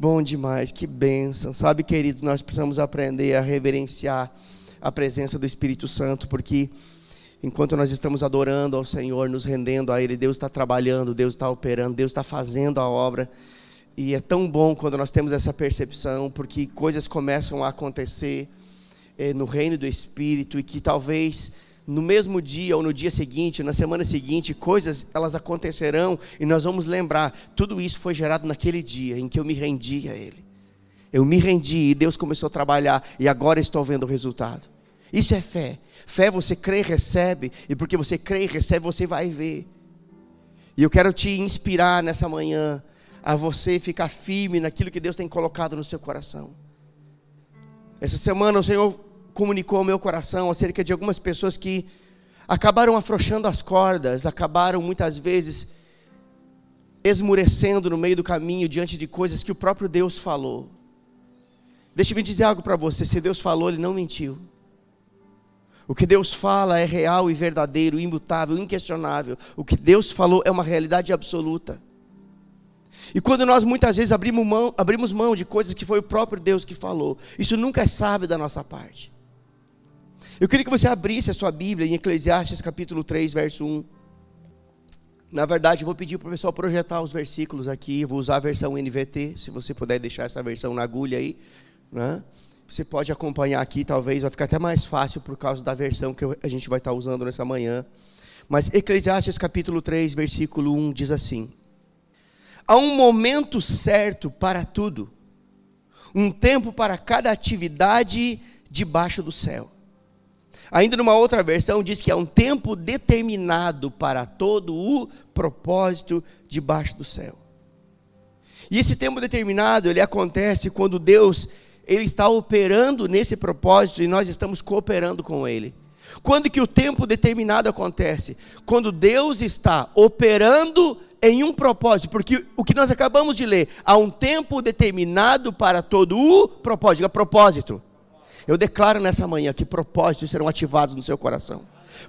Bom demais, que bênção. Sabe, queridos, nós precisamos aprender a reverenciar a presença do Espírito Santo, porque enquanto nós estamos adorando ao Senhor, nos rendendo a Ele, Deus está trabalhando, Deus está operando, Deus está fazendo a obra. E é tão bom quando nós temos essa percepção, porque coisas começam a acontecer eh, no reino do Espírito e que talvez no mesmo dia ou no dia seguinte, na semana seguinte, coisas elas acontecerão e nós vamos lembrar, tudo isso foi gerado naquele dia em que eu me rendi a Ele. Eu me rendi e Deus começou a trabalhar e agora estou vendo o resultado. Isso é fé. Fé você crê e recebe, e porque você crê e recebe, você vai ver. E eu quero te inspirar nessa manhã a você ficar firme naquilo que Deus tem colocado no seu coração. Essa semana o Senhor comunicou ao meu coração acerca de algumas pessoas que acabaram afrouxando as cordas, acabaram muitas vezes esmurecendo no meio do caminho diante de coisas que o próprio Deus falou. Deixe-me dizer algo para você: se Deus falou, Ele não mentiu. O que Deus fala é real e verdadeiro, imutável, inquestionável. O que Deus falou é uma realidade absoluta. E quando nós muitas vezes abrimos mão, abrimos mão de coisas que foi o próprio Deus que falou, isso nunca é sábio da nossa parte. Eu queria que você abrisse a sua Bíblia em Eclesiastes capítulo 3, verso 1. Na verdade, eu vou pedir para o pessoal projetar os versículos aqui. vou usar a versão NVT, se você puder deixar essa versão na agulha aí. Né? Você pode acompanhar aqui, talvez vai ficar até mais fácil por causa da versão que a gente vai estar usando nessa manhã. Mas Eclesiastes capítulo 3, versículo 1 diz assim: Há um momento certo para tudo, um tempo para cada atividade debaixo do céu Ainda numa outra versão diz que é um tempo determinado para todo o propósito debaixo do céu. E esse tempo determinado, ele acontece quando Deus, ele está operando nesse propósito e nós estamos cooperando com ele. Quando que o tempo determinado acontece? Quando Deus está operando em um propósito, porque o que nós acabamos de ler, há um tempo determinado para todo o propósito, diga propósito. Eu declaro nessa manhã que propósitos serão ativados no seu coração.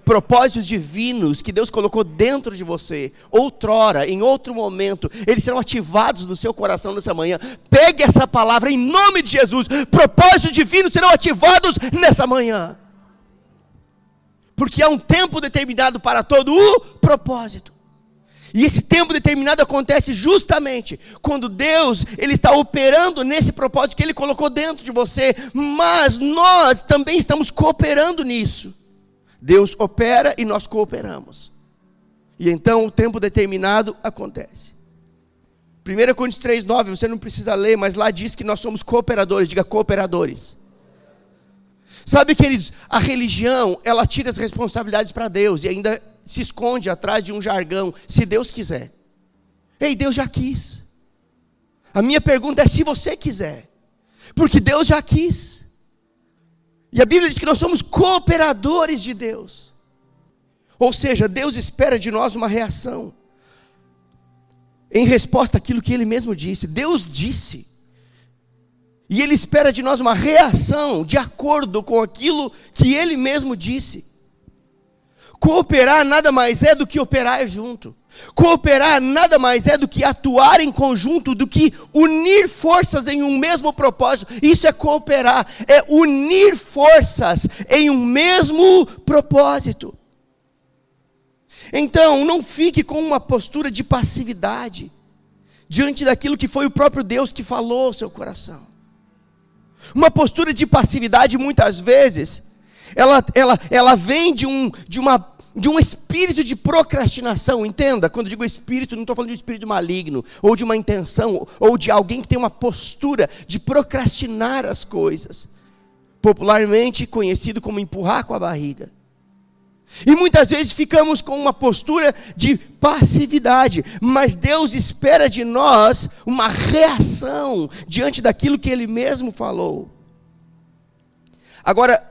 Propósitos divinos que Deus colocou dentro de você, outrora, em outro momento, eles serão ativados no seu coração nessa manhã. Pegue essa palavra em nome de Jesus. Propósitos divinos serão ativados nessa manhã. Porque há um tempo determinado para todo o propósito. E esse tempo determinado acontece justamente quando Deus ele está operando nesse propósito que Ele colocou dentro de você, mas nós também estamos cooperando nisso. Deus opera e nós cooperamos. E então o tempo determinado acontece. 1 Coríntios 3,9, você não precisa ler, mas lá diz que nós somos cooperadores, diga cooperadores. Sabe, queridos, a religião, ela tira as responsabilidades para Deus e ainda se esconde atrás de um jargão, se Deus quiser. Ei, Deus já quis. A minha pergunta é se você quiser, porque Deus já quis. E a Bíblia diz que nós somos cooperadores de Deus. Ou seja, Deus espera de nós uma reação. Em resposta àquilo que Ele mesmo disse. Deus disse. E Ele espera de nós uma reação de acordo com aquilo que Ele mesmo disse. Cooperar nada mais é do que operar junto. Cooperar nada mais é do que atuar em conjunto, do que unir forças em um mesmo propósito. Isso é cooperar, é unir forças em um mesmo propósito. Então, não fique com uma postura de passividade diante daquilo que foi o próprio Deus que falou ao seu coração. Uma postura de passividade, muitas vezes, ela, ela, ela vem de um, de, uma, de um espírito de procrastinação, entenda? Quando digo espírito, não estou falando de um espírito maligno, ou de uma intenção, ou de alguém que tem uma postura de procrastinar as coisas, popularmente conhecido como empurrar com a barriga. E muitas vezes ficamos com uma postura de passividade, mas Deus espera de nós uma reação diante daquilo que Ele mesmo falou. Agora,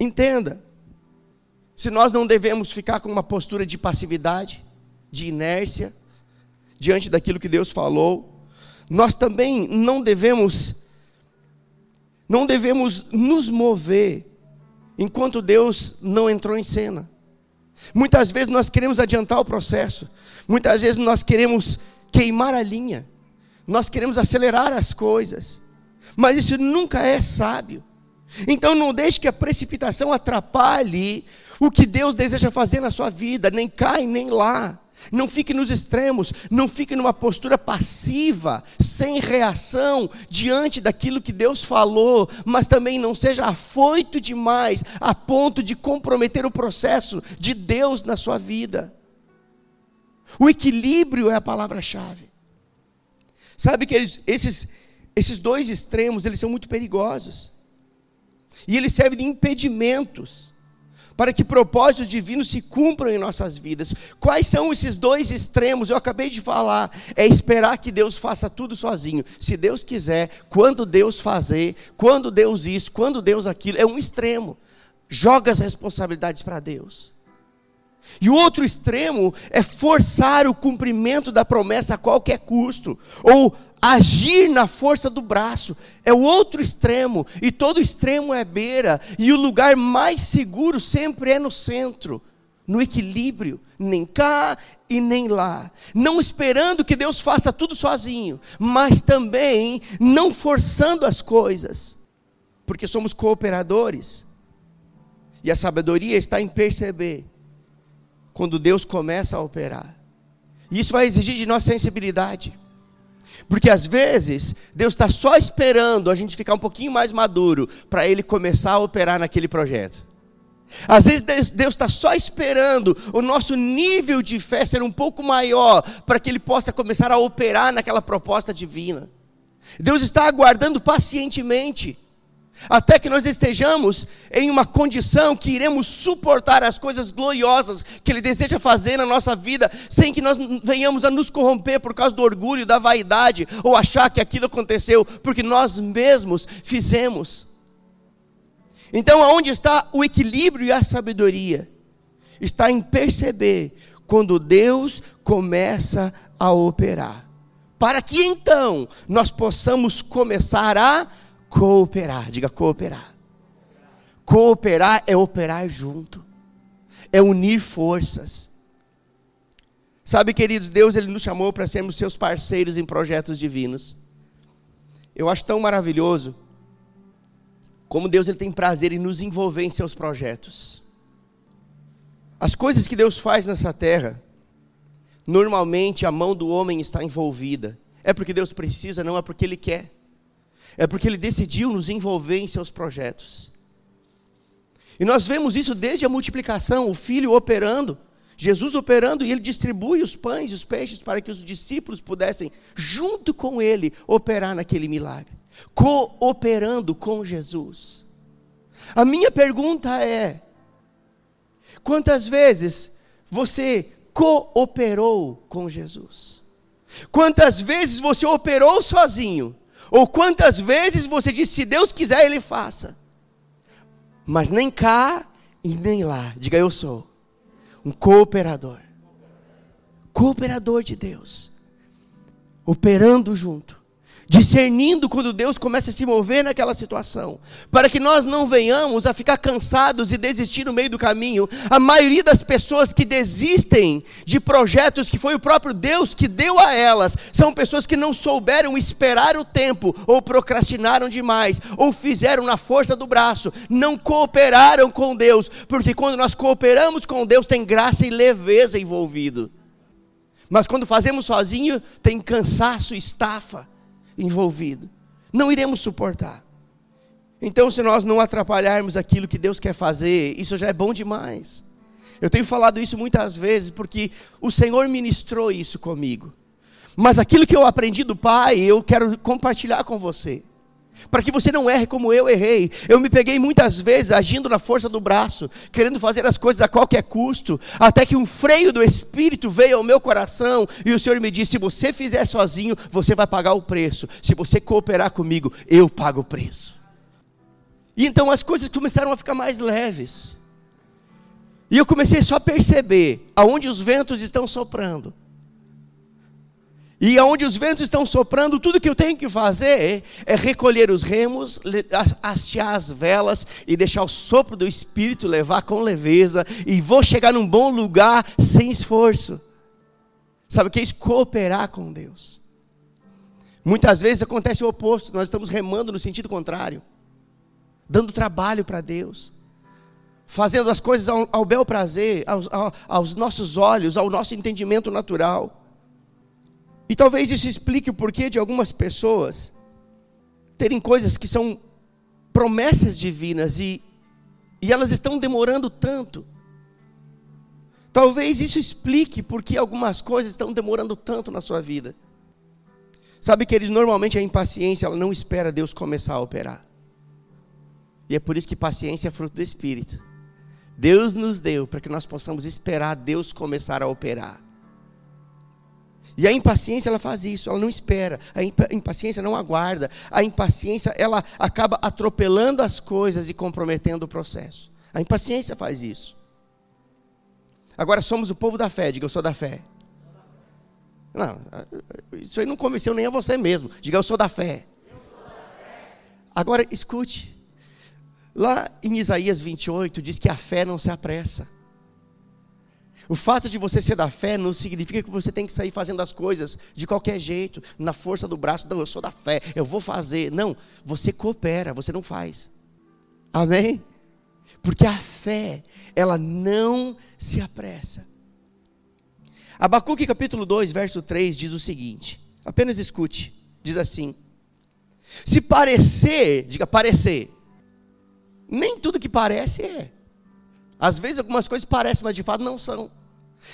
Entenda, se nós não devemos ficar com uma postura de passividade, de inércia, diante daquilo que Deus falou, nós também não devemos, não devemos nos mover enquanto Deus não entrou em cena. Muitas vezes nós queremos adiantar o processo, muitas vezes nós queremos queimar a linha, nós queremos acelerar as coisas, mas isso nunca é sábio. Então não deixe que a precipitação atrapalhe o que Deus deseja fazer na sua vida, nem cai nem lá. Não fique nos extremos, não fique numa postura passiva, sem reação diante daquilo que Deus falou, mas também não seja afoito demais a ponto de comprometer o processo de Deus na sua vida. O equilíbrio é a palavra-chave. Sabe que eles, esses, esses dois extremos, eles são muito perigosos. E eles servem de impedimentos para que propósitos divinos se cumpram em nossas vidas. Quais são esses dois extremos? Eu acabei de falar. É esperar que Deus faça tudo sozinho. Se Deus quiser, quando Deus fazer, quando Deus isso, quando Deus aquilo. É um extremo. Joga as responsabilidades para Deus. E o outro extremo é forçar o cumprimento da promessa a qualquer custo, ou agir na força do braço, é o outro extremo, e todo extremo é beira, e o lugar mais seguro sempre é no centro, no equilíbrio, nem cá e nem lá, não esperando que Deus faça tudo sozinho, mas também não forçando as coisas, porque somos cooperadores, e a sabedoria está em perceber quando Deus começa a operar. Isso vai exigir de nós sensibilidade. Porque às vezes Deus está só esperando a gente ficar um pouquinho mais maduro para Ele começar a operar naquele projeto. Às vezes Deus está só esperando o nosso nível de fé ser um pouco maior para que Ele possa começar a operar naquela proposta divina. Deus está aguardando pacientemente até que nós estejamos em uma condição que iremos suportar as coisas gloriosas que Ele deseja fazer na nossa vida, sem que nós venhamos a nos corromper por causa do orgulho, da vaidade, ou achar que aquilo aconteceu porque nós mesmos fizemos. Então, aonde está o equilíbrio e a sabedoria? Está em perceber quando Deus começa a operar, para que então nós possamos começar a Cooperar, diga cooperar. Cooperar é operar junto, é unir forças. Sabe, queridos, Deus ele nos chamou para sermos seus parceiros em projetos divinos. Eu acho tão maravilhoso como Deus ele tem prazer em nos envolver em seus projetos. As coisas que Deus faz nessa terra, normalmente a mão do homem está envolvida. É porque Deus precisa, não é porque Ele quer é porque Ele decidiu nos envolver em seus projetos. E nós vemos isso desde a multiplicação, o Filho operando, Jesus operando, e Ele distribui os pães e os peixes para que os discípulos pudessem, junto com Ele, operar naquele milagre, cooperando com Jesus. A minha pergunta é: quantas vezes você cooperou com Jesus? Quantas vezes você operou sozinho ou quantas vezes você disse, se Deus quiser, Ele faça. Mas nem cá e nem lá. Diga, eu sou um cooperador. Cooperador de Deus. Operando junto discernindo quando Deus começa a se mover naquela situação, para que nós não venhamos a ficar cansados e desistir no meio do caminho. A maioria das pessoas que desistem de projetos que foi o próprio Deus que deu a elas, são pessoas que não souberam esperar o tempo, ou procrastinaram demais, ou fizeram na força do braço, não cooperaram com Deus, porque quando nós cooperamos com Deus, tem graça e leveza envolvido. Mas quando fazemos sozinho, tem cansaço, estafa envolvido. Não iremos suportar. Então, se nós não atrapalharmos aquilo que Deus quer fazer, isso já é bom demais. Eu tenho falado isso muitas vezes porque o Senhor ministrou isso comigo. Mas aquilo que eu aprendi do Pai, eu quero compartilhar com você para que você não erre como eu errei. Eu me peguei muitas vezes agindo na força do braço, querendo fazer as coisas a qualquer custo, até que um freio do Espírito veio ao meu coração e o Senhor me disse: se você fizer sozinho, você vai pagar o preço. Se você cooperar comigo, eu pago o preço. E então as coisas começaram a ficar mais leves. E eu comecei só a perceber aonde os ventos estão soprando. E aonde os ventos estão soprando, tudo que eu tenho que fazer é recolher os remos, hastear as velas e deixar o sopro do Espírito levar com leveza. E vou chegar num bom lugar sem esforço. Sabe o que é isso? Cooperar com Deus. Muitas vezes acontece o oposto, nós estamos remando no sentido contrário, dando trabalho para Deus, fazendo as coisas ao, ao bel prazer, aos, aos nossos olhos, ao nosso entendimento natural. E talvez isso explique o porquê de algumas pessoas terem coisas que são promessas divinas e, e elas estão demorando tanto. Talvez isso explique porque algumas coisas estão demorando tanto na sua vida. Sabe que eles normalmente a impaciência, ela não espera Deus começar a operar. E é por isso que paciência é fruto do Espírito. Deus nos deu para que nós possamos esperar Deus começar a operar. E a impaciência ela faz isso, ela não espera, a impaciência não aguarda, a impaciência ela acaba atropelando as coisas e comprometendo o processo. A impaciência faz isso. Agora somos o povo da fé, diga eu sou da fé. Não, isso aí não convenceu nem a você mesmo. Diga, eu sou da fé. Agora, escute. Lá em Isaías 28 diz que a fé não se apressa. O fato de você ser da fé não significa que você tem que sair fazendo as coisas de qualquer jeito, na força do braço. Não, eu sou da fé, eu vou fazer. Não, você coopera, você não faz. Amém? Porque a fé, ela não se apressa. Abacuque capítulo 2, verso 3 diz o seguinte: apenas escute, diz assim: Se parecer, diga parecer, nem tudo que parece é. Às vezes algumas coisas parecem, mas de fato não são.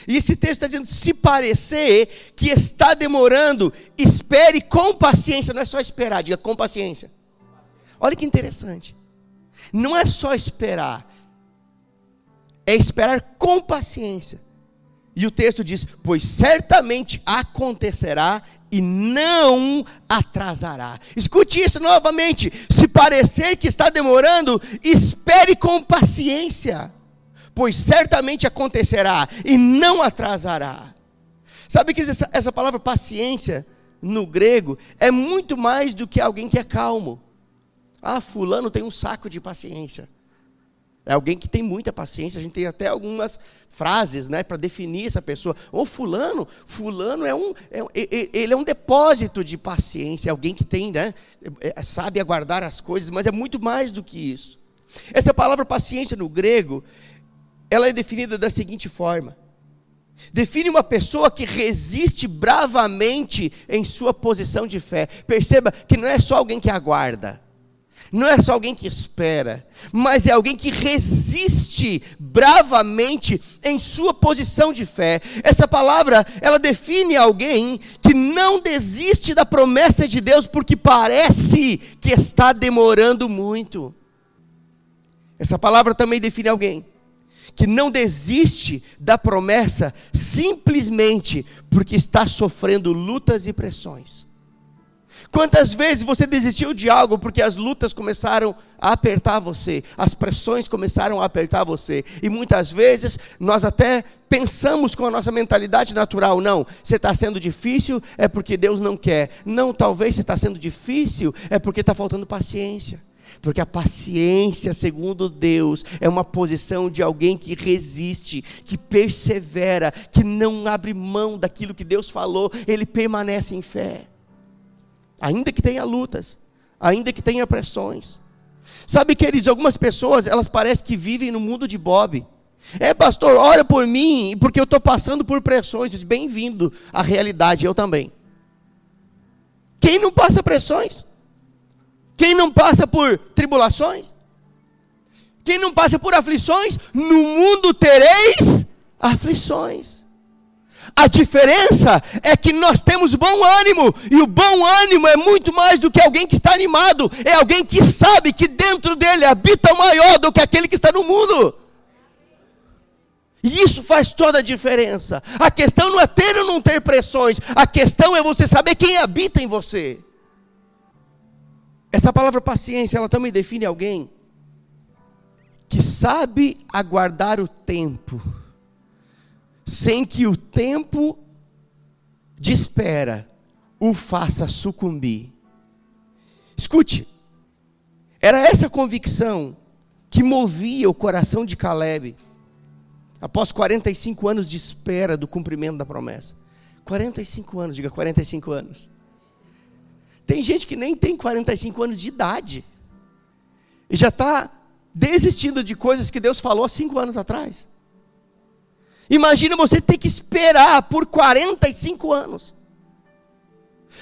E esse texto está dizendo: se parecer que está demorando, espere com paciência. Não é só esperar, diga com paciência. Olha que interessante. Não é só esperar, é esperar com paciência. E o texto diz: Pois certamente acontecerá e não atrasará. Escute isso novamente. Se parecer que está demorando, espere com paciência, pois certamente acontecerá e não atrasará. Sabe que essa, essa palavra paciência no grego é muito mais do que alguém que é calmo. Ah, fulano tem um saco de paciência. É alguém que tem muita paciência. A gente tem até algumas frases, né, para definir essa pessoa. Ou fulano, fulano é um, é, ele é um depósito de paciência. É alguém que tem, né, é, sabe aguardar as coisas, mas é muito mais do que isso. Essa palavra paciência no grego, ela é definida da seguinte forma: define uma pessoa que resiste bravamente em sua posição de fé. Perceba que não é só alguém que aguarda. Não é só alguém que espera, mas é alguém que resiste bravamente em sua posição de fé. Essa palavra, ela define alguém que não desiste da promessa de Deus porque parece que está demorando muito. Essa palavra também define alguém que não desiste da promessa simplesmente porque está sofrendo lutas e pressões. Quantas vezes você desistiu de algo porque as lutas começaram a apertar você, as pressões começaram a apertar você, e muitas vezes nós até pensamos com a nossa mentalidade natural: não, você está sendo difícil é porque Deus não quer, não, talvez você está sendo difícil é porque está faltando paciência. Porque a paciência, segundo Deus, é uma posição de alguém que resiste, que persevera, que não abre mão daquilo que Deus falou, ele permanece em fé ainda que tenha lutas, ainda que tenha pressões. Sabe, queridos, algumas pessoas, elas parecem que vivem no mundo de Bob. É, pastor, ora por mim, porque eu estou passando por pressões. Bem-vindo à realidade, eu também. Quem não passa pressões? Quem não passa por tribulações? Quem não passa por aflições? No mundo tereis aflições. A diferença é que nós temos bom ânimo, e o bom ânimo é muito mais do que alguém que está animado, é alguém que sabe que dentro dele habita o maior do que aquele que está no mundo. E isso faz toda a diferença. A questão não é ter ou não ter pressões, a questão é você saber quem habita em você. Essa palavra paciência, ela também define alguém que sabe aguardar o tempo sem que o tempo de espera o faça sucumbir. Escute, era essa convicção que movia o coração de Caleb, após 45 anos de espera do cumprimento da promessa. 45 anos, diga 45 anos. Tem gente que nem tem 45 anos de idade e já está desistindo de coisas que Deus falou há cinco anos atrás. Imagina você ter que esperar por 45 anos.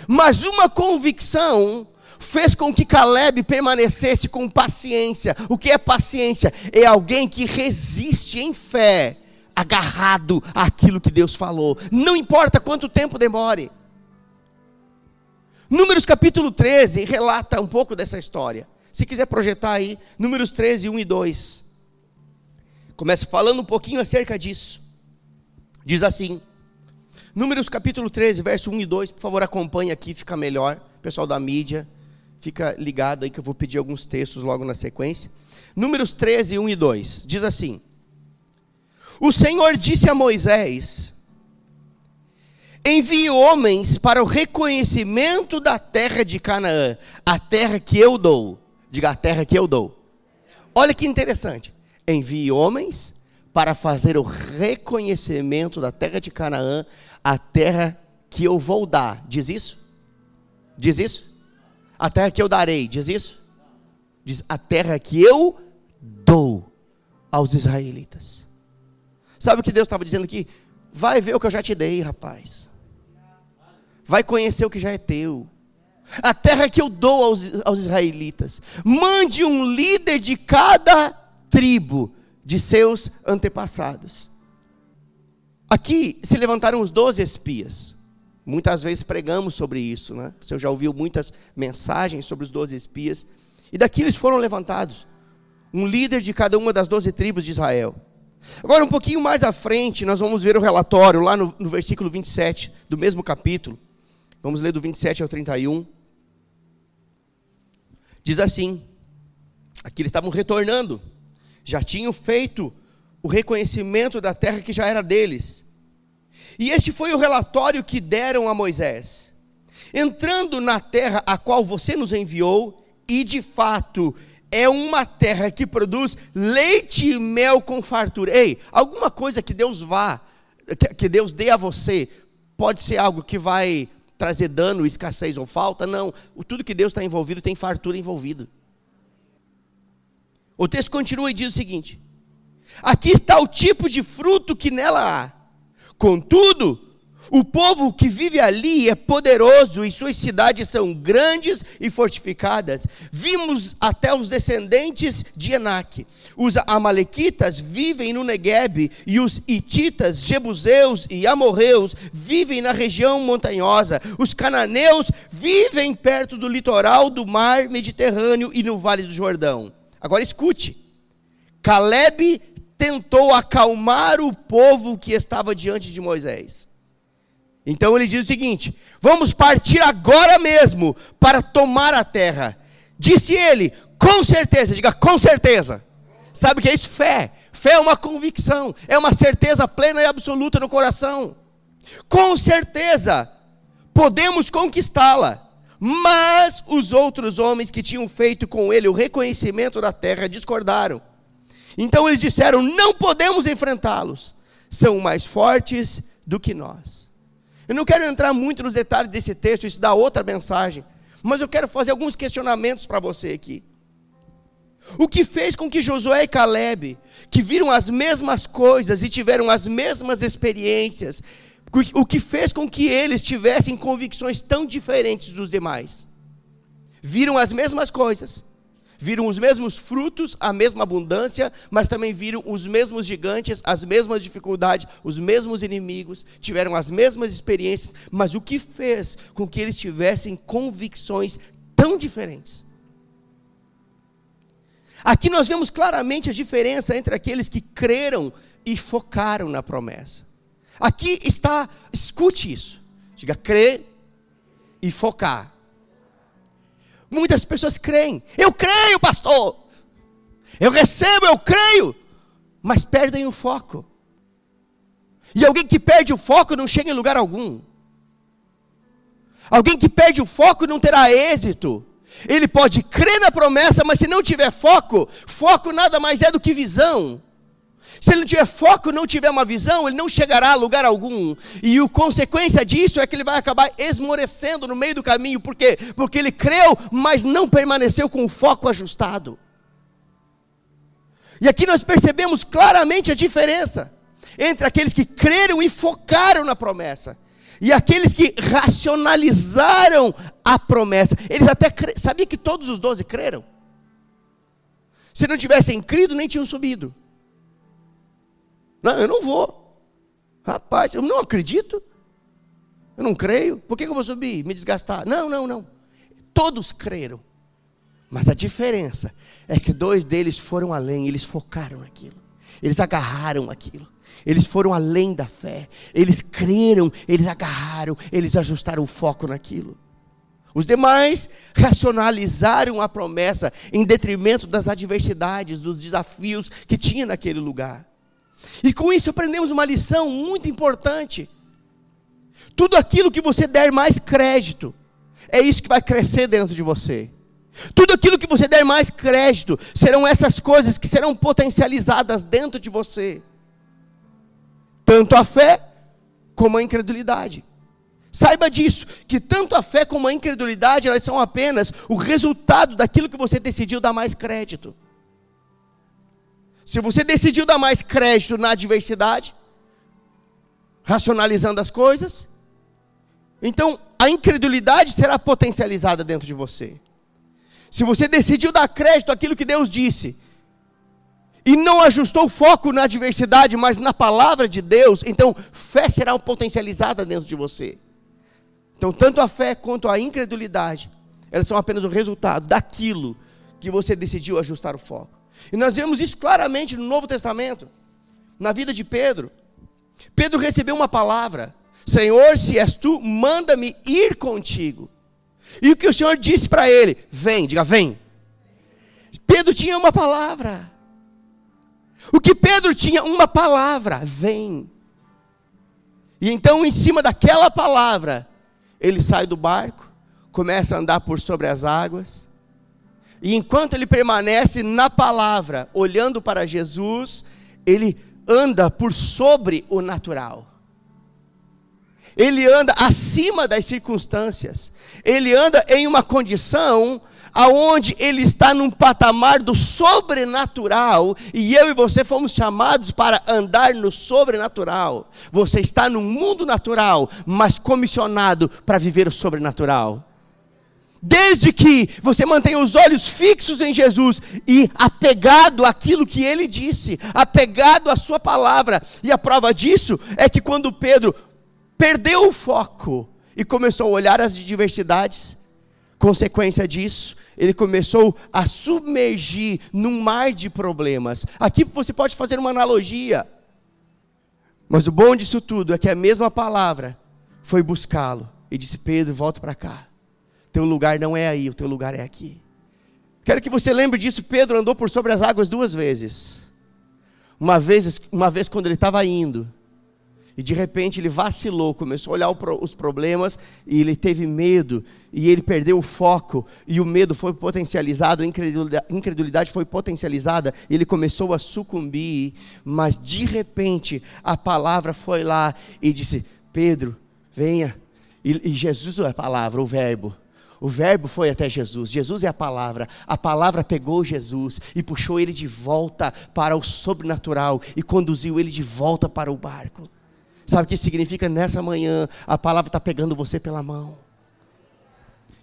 Mas uma convicção fez com que Caleb permanecesse com paciência. O que é paciência? É alguém que resiste em fé, agarrado àquilo que Deus falou. Não importa quanto tempo demore. Números capítulo 13 relata um pouco dessa história. Se quiser projetar aí, Números 13, 1 e 2. Começa falando um pouquinho acerca disso. Diz assim: Números capítulo 13, verso 1 e 2, por favor, acompanhe aqui, fica melhor. Pessoal da mídia, fica ligado aí que eu vou pedir alguns textos logo na sequência. Números 13, 1 e 2, diz assim: O Senhor disse a Moisés: Envie homens para o reconhecimento da terra de Canaã, a terra que eu dou. Diga a terra que eu dou. Olha que interessante. Envie homens para fazer o reconhecimento da terra de Canaã, a terra que eu vou dar. Diz isso? Diz isso? A terra que eu darei. Diz isso? Diz a terra que eu dou aos israelitas. Sabe o que Deus estava dizendo aqui? Vai ver o que eu já te dei, rapaz. Vai conhecer o que já é teu. A terra que eu dou aos, aos israelitas. Mande um líder de cada tribo de seus antepassados. Aqui se levantaram os doze espias. Muitas vezes pregamos sobre isso, né? Você já ouviu muitas mensagens sobre os doze espias. E daqui eles foram levantados. Um líder de cada uma das doze tribos de Israel. Agora, um pouquinho mais à frente, nós vamos ver o relatório, lá no, no versículo 27 do mesmo capítulo. Vamos ler do 27 ao 31. Diz assim: aqui eles estavam retornando já tinham feito o reconhecimento da terra que já era deles. E este foi o relatório que deram a Moisés. Entrando na terra a qual você nos enviou, e de fato é uma terra que produz leite e mel com fartura. Ei, alguma coisa que Deus vá, que Deus dê a você, pode ser algo que vai trazer dano, escassez ou falta? Não. Tudo que Deus está envolvido tem fartura envolvido. O texto continua e diz o seguinte: Aqui está o tipo de fruto que nela há. Contudo, o povo que vive ali é poderoso e suas cidades são grandes e fortificadas. Vimos até os descendentes de Enac. Os amalequitas vivem no Negueb e os ititas, jebuseus e amorreus vivem na região montanhosa. Os cananeus vivem perto do litoral do mar Mediterrâneo e no vale do Jordão. Agora escute. Caleb tentou acalmar o povo que estava diante de Moisés. Então ele diz o seguinte: Vamos partir agora mesmo para tomar a terra. Disse ele, com certeza, diga com certeza. Sabe o que é isso? Fé. Fé é uma convicção, é uma certeza plena e absoluta no coração. Com certeza, podemos conquistá-la. Mas os outros homens que tinham feito com ele o reconhecimento da terra discordaram. Então eles disseram: Não podemos enfrentá-los, são mais fortes do que nós. Eu não quero entrar muito nos detalhes desse texto, isso dá outra mensagem, mas eu quero fazer alguns questionamentos para você aqui. O que fez com que Josué e Caleb, que viram as mesmas coisas e tiveram as mesmas experiências, o que fez com que eles tivessem convicções tão diferentes dos demais. Viram as mesmas coisas, viram os mesmos frutos, a mesma abundância, mas também viram os mesmos gigantes, as mesmas dificuldades, os mesmos inimigos, tiveram as mesmas experiências, mas o que fez com que eles tivessem convicções tão diferentes? Aqui nós vemos claramente a diferença entre aqueles que creram e focaram na promessa. Aqui está, escute isso. Diga crer e focar. Muitas pessoas creem. Eu creio, pastor. Eu recebo, eu creio. Mas perdem o foco. E alguém que perde o foco não chega em lugar algum. Alguém que perde o foco não terá êxito. Ele pode crer na promessa, mas se não tiver foco, foco nada mais é do que visão. Se ele não tiver foco, não tiver uma visão, ele não chegará a lugar algum. E a consequência disso é que ele vai acabar esmorecendo no meio do caminho. Por quê? Porque ele creu, mas não permaneceu com o foco ajustado. E aqui nós percebemos claramente a diferença entre aqueles que creram e focaram na promessa e aqueles que racionalizaram a promessa. Eles até cre... sabia que todos os doze creram. Se não tivessem crido, nem tinham subido. Não, eu não vou. Rapaz, eu não acredito. Eu não creio. Por que eu vou subir? Me desgastar? Não, não, não. Todos creram. Mas a diferença é que dois deles foram além, eles focaram naquilo. Eles agarraram aquilo. Eles foram além da fé. Eles creram, eles agarraram, eles ajustaram o foco naquilo. Os demais racionalizaram a promessa em detrimento das adversidades, dos desafios que tinha naquele lugar. E com isso aprendemos uma lição muito importante. Tudo aquilo que você der mais crédito, é isso que vai crescer dentro de você. Tudo aquilo que você der mais crédito, serão essas coisas que serão potencializadas dentro de você. Tanto a fé como a incredulidade. Saiba disso, que tanto a fé como a incredulidade, elas são apenas o resultado daquilo que você decidiu dar mais crédito. Se você decidiu dar mais crédito na adversidade, racionalizando as coisas, então a incredulidade será potencializada dentro de você. Se você decidiu dar crédito àquilo que Deus disse, e não ajustou o foco na adversidade, mas na palavra de Deus, então fé será potencializada dentro de você. Então, tanto a fé quanto a incredulidade, elas são apenas o resultado daquilo que você decidiu ajustar o foco. E nós vemos isso claramente no Novo Testamento, na vida de Pedro. Pedro recebeu uma palavra: Senhor, se és tu, manda-me ir contigo. E o que o Senhor disse para ele? Vem, diga, vem. Pedro tinha uma palavra. O que Pedro tinha? Uma palavra: vem. E então, em cima daquela palavra, ele sai do barco, começa a andar por sobre as águas, e enquanto ele permanece na palavra, olhando para Jesus, ele anda por sobre o natural. Ele anda acima das circunstâncias. Ele anda em uma condição aonde ele está num patamar do sobrenatural, e eu e você fomos chamados para andar no sobrenatural. Você está no mundo natural, mas comissionado para viver o sobrenatural. Desde que você mantenha os olhos fixos em Jesus e apegado àquilo que ele disse, apegado à sua palavra. E a prova disso é que quando Pedro perdeu o foco e começou a olhar as diversidades, consequência disso, ele começou a submergir num mar de problemas. Aqui você pode fazer uma analogia. Mas o bom disso tudo é que a mesma palavra foi buscá-lo e disse: Pedro, volta para cá. Teu lugar não é aí, o teu lugar é aqui. Quero que você lembre disso. Pedro andou por sobre as águas duas vezes. Uma vez, uma vez quando ele estava indo, e de repente ele vacilou, começou a olhar os problemas e ele teve medo e ele perdeu o foco e o medo foi potencializado, a incredulidade foi potencializada, ele começou a sucumbir, mas de repente a palavra foi lá e disse: Pedro, venha. E, e Jesus é a palavra, o verbo. O Verbo foi até Jesus, Jesus é a palavra. A palavra pegou Jesus e puxou ele de volta para o sobrenatural e conduziu ele de volta para o barco. Sabe o que significa nessa manhã? A palavra está pegando você pela mão,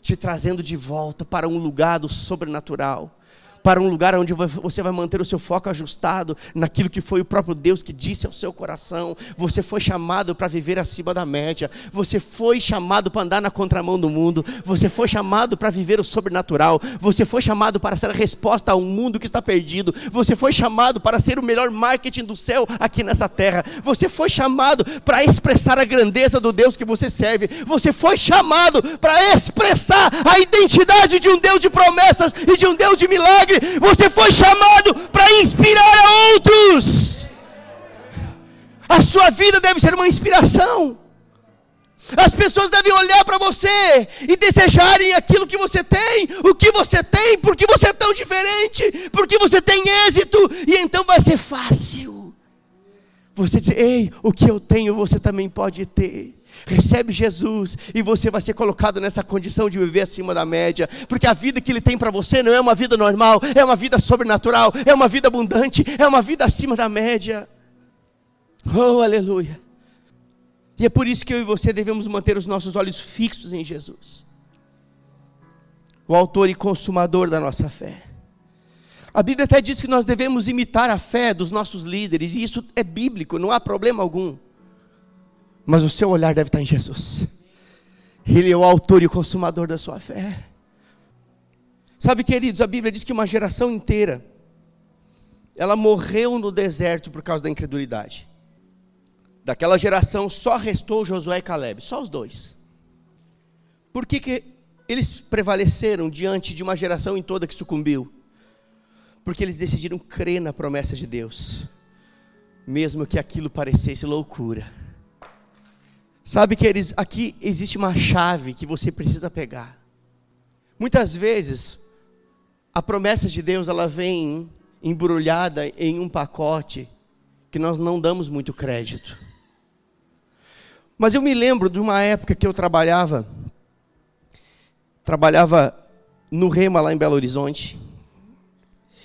te trazendo de volta para um lugar do sobrenatural para um lugar onde você vai manter o seu foco ajustado naquilo que foi o próprio Deus que disse ao seu coração. Você foi chamado para viver acima da média. Você foi chamado para andar na contramão do mundo. Você foi chamado para viver o sobrenatural. Você foi chamado para ser a resposta a um mundo que está perdido. Você foi chamado para ser o melhor marketing do céu aqui nessa terra. Você foi chamado para expressar a grandeza do Deus que você serve. Você foi chamado para expressar a identidade de um Deus de promessas e de um Deus de milagres você foi chamado para inspirar a outros. A sua vida deve ser uma inspiração. As pessoas devem olhar para você e desejarem aquilo que você tem, o que você tem, porque você é tão diferente, porque você tem êxito, e então vai ser fácil Você dizer, ei, o que eu tenho você também pode ter. Recebe Jesus e você vai ser colocado nessa condição de viver acima da média, porque a vida que Ele tem para você não é uma vida normal, é uma vida sobrenatural, é uma vida abundante, é uma vida acima da média. Oh, aleluia! E é por isso que eu e você devemos manter os nossos olhos fixos em Jesus, o Autor e Consumador da nossa fé. A Bíblia até diz que nós devemos imitar a fé dos nossos líderes, e isso é bíblico, não há problema algum. Mas o seu olhar deve estar em Jesus. Ele é o autor e o consumador da sua fé. Sabe, queridos, a Bíblia diz que uma geração inteira ela morreu no deserto por causa da incredulidade. Daquela geração só restou Josué e Caleb, só os dois. Por que, que eles prevaleceram diante de uma geração em toda que sucumbiu? Porque eles decidiram crer na promessa de Deus, mesmo que aquilo parecesse loucura. Sabe que eles, aqui existe uma chave que você precisa pegar. Muitas vezes, a promessa de Deus ela vem embrulhada em um pacote que nós não damos muito crédito. Mas eu me lembro de uma época que eu trabalhava, trabalhava no Rema lá em Belo Horizonte.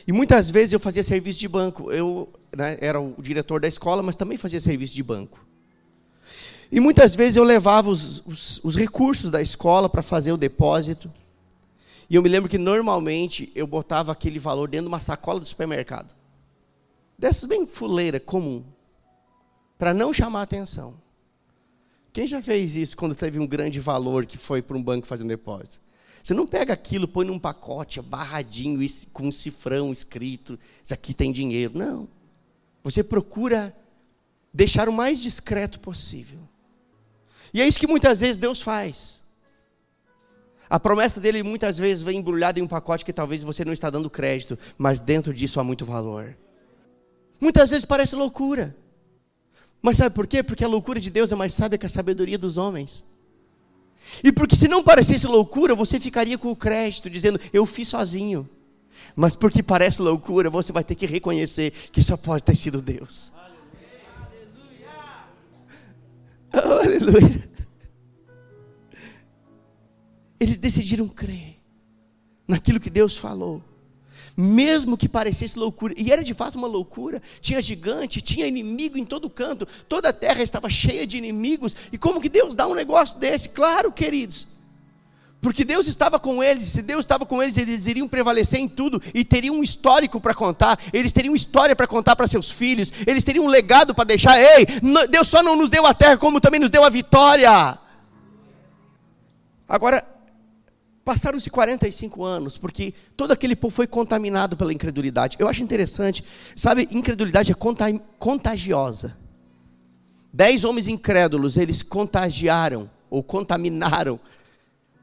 E muitas vezes eu fazia serviço de banco. Eu né, era o diretor da escola, mas também fazia serviço de banco. E muitas vezes eu levava os, os, os recursos da escola para fazer o depósito. E eu me lembro que normalmente eu botava aquele valor dentro de uma sacola do supermercado. Dessas bem fuleira, comum. Para não chamar atenção. Quem já fez isso quando teve um grande valor que foi para um banco fazer um depósito? Você não pega aquilo, põe num pacote barradinho, com um cifrão escrito, isso aqui tem dinheiro. Não. Você procura deixar o mais discreto possível. E é isso que muitas vezes Deus faz. A promessa dele muitas vezes vem embrulhada em um pacote que talvez você não está dando crédito, mas dentro disso há muito valor. Muitas vezes parece loucura. Mas sabe por quê? Porque a loucura de Deus é mais sábia que a sabedoria dos homens. E porque se não parecesse loucura, você ficaria com o crédito, dizendo, eu fiz sozinho. Mas porque parece loucura, você vai ter que reconhecer que só pode ter sido Deus. Aleluia. Eles decidiram crer naquilo que Deus falou. Mesmo que parecesse loucura, e era de fato uma loucura, tinha gigante, tinha inimigo em todo canto, toda a terra estava cheia de inimigos, e como que Deus dá um negócio desse? Claro, queridos, porque Deus estava com eles, se Deus estava com eles, eles iriam prevalecer em tudo e teriam um histórico para contar, eles teriam história para contar para seus filhos, eles teriam um legado para deixar. Ei, Deus só não nos deu a terra, como também nos deu a vitória. Agora, passaram-se 45 anos, porque todo aquele povo foi contaminado pela incredulidade. Eu acho interessante, sabe, incredulidade é contagiosa. Dez homens incrédulos, eles contagiaram ou contaminaram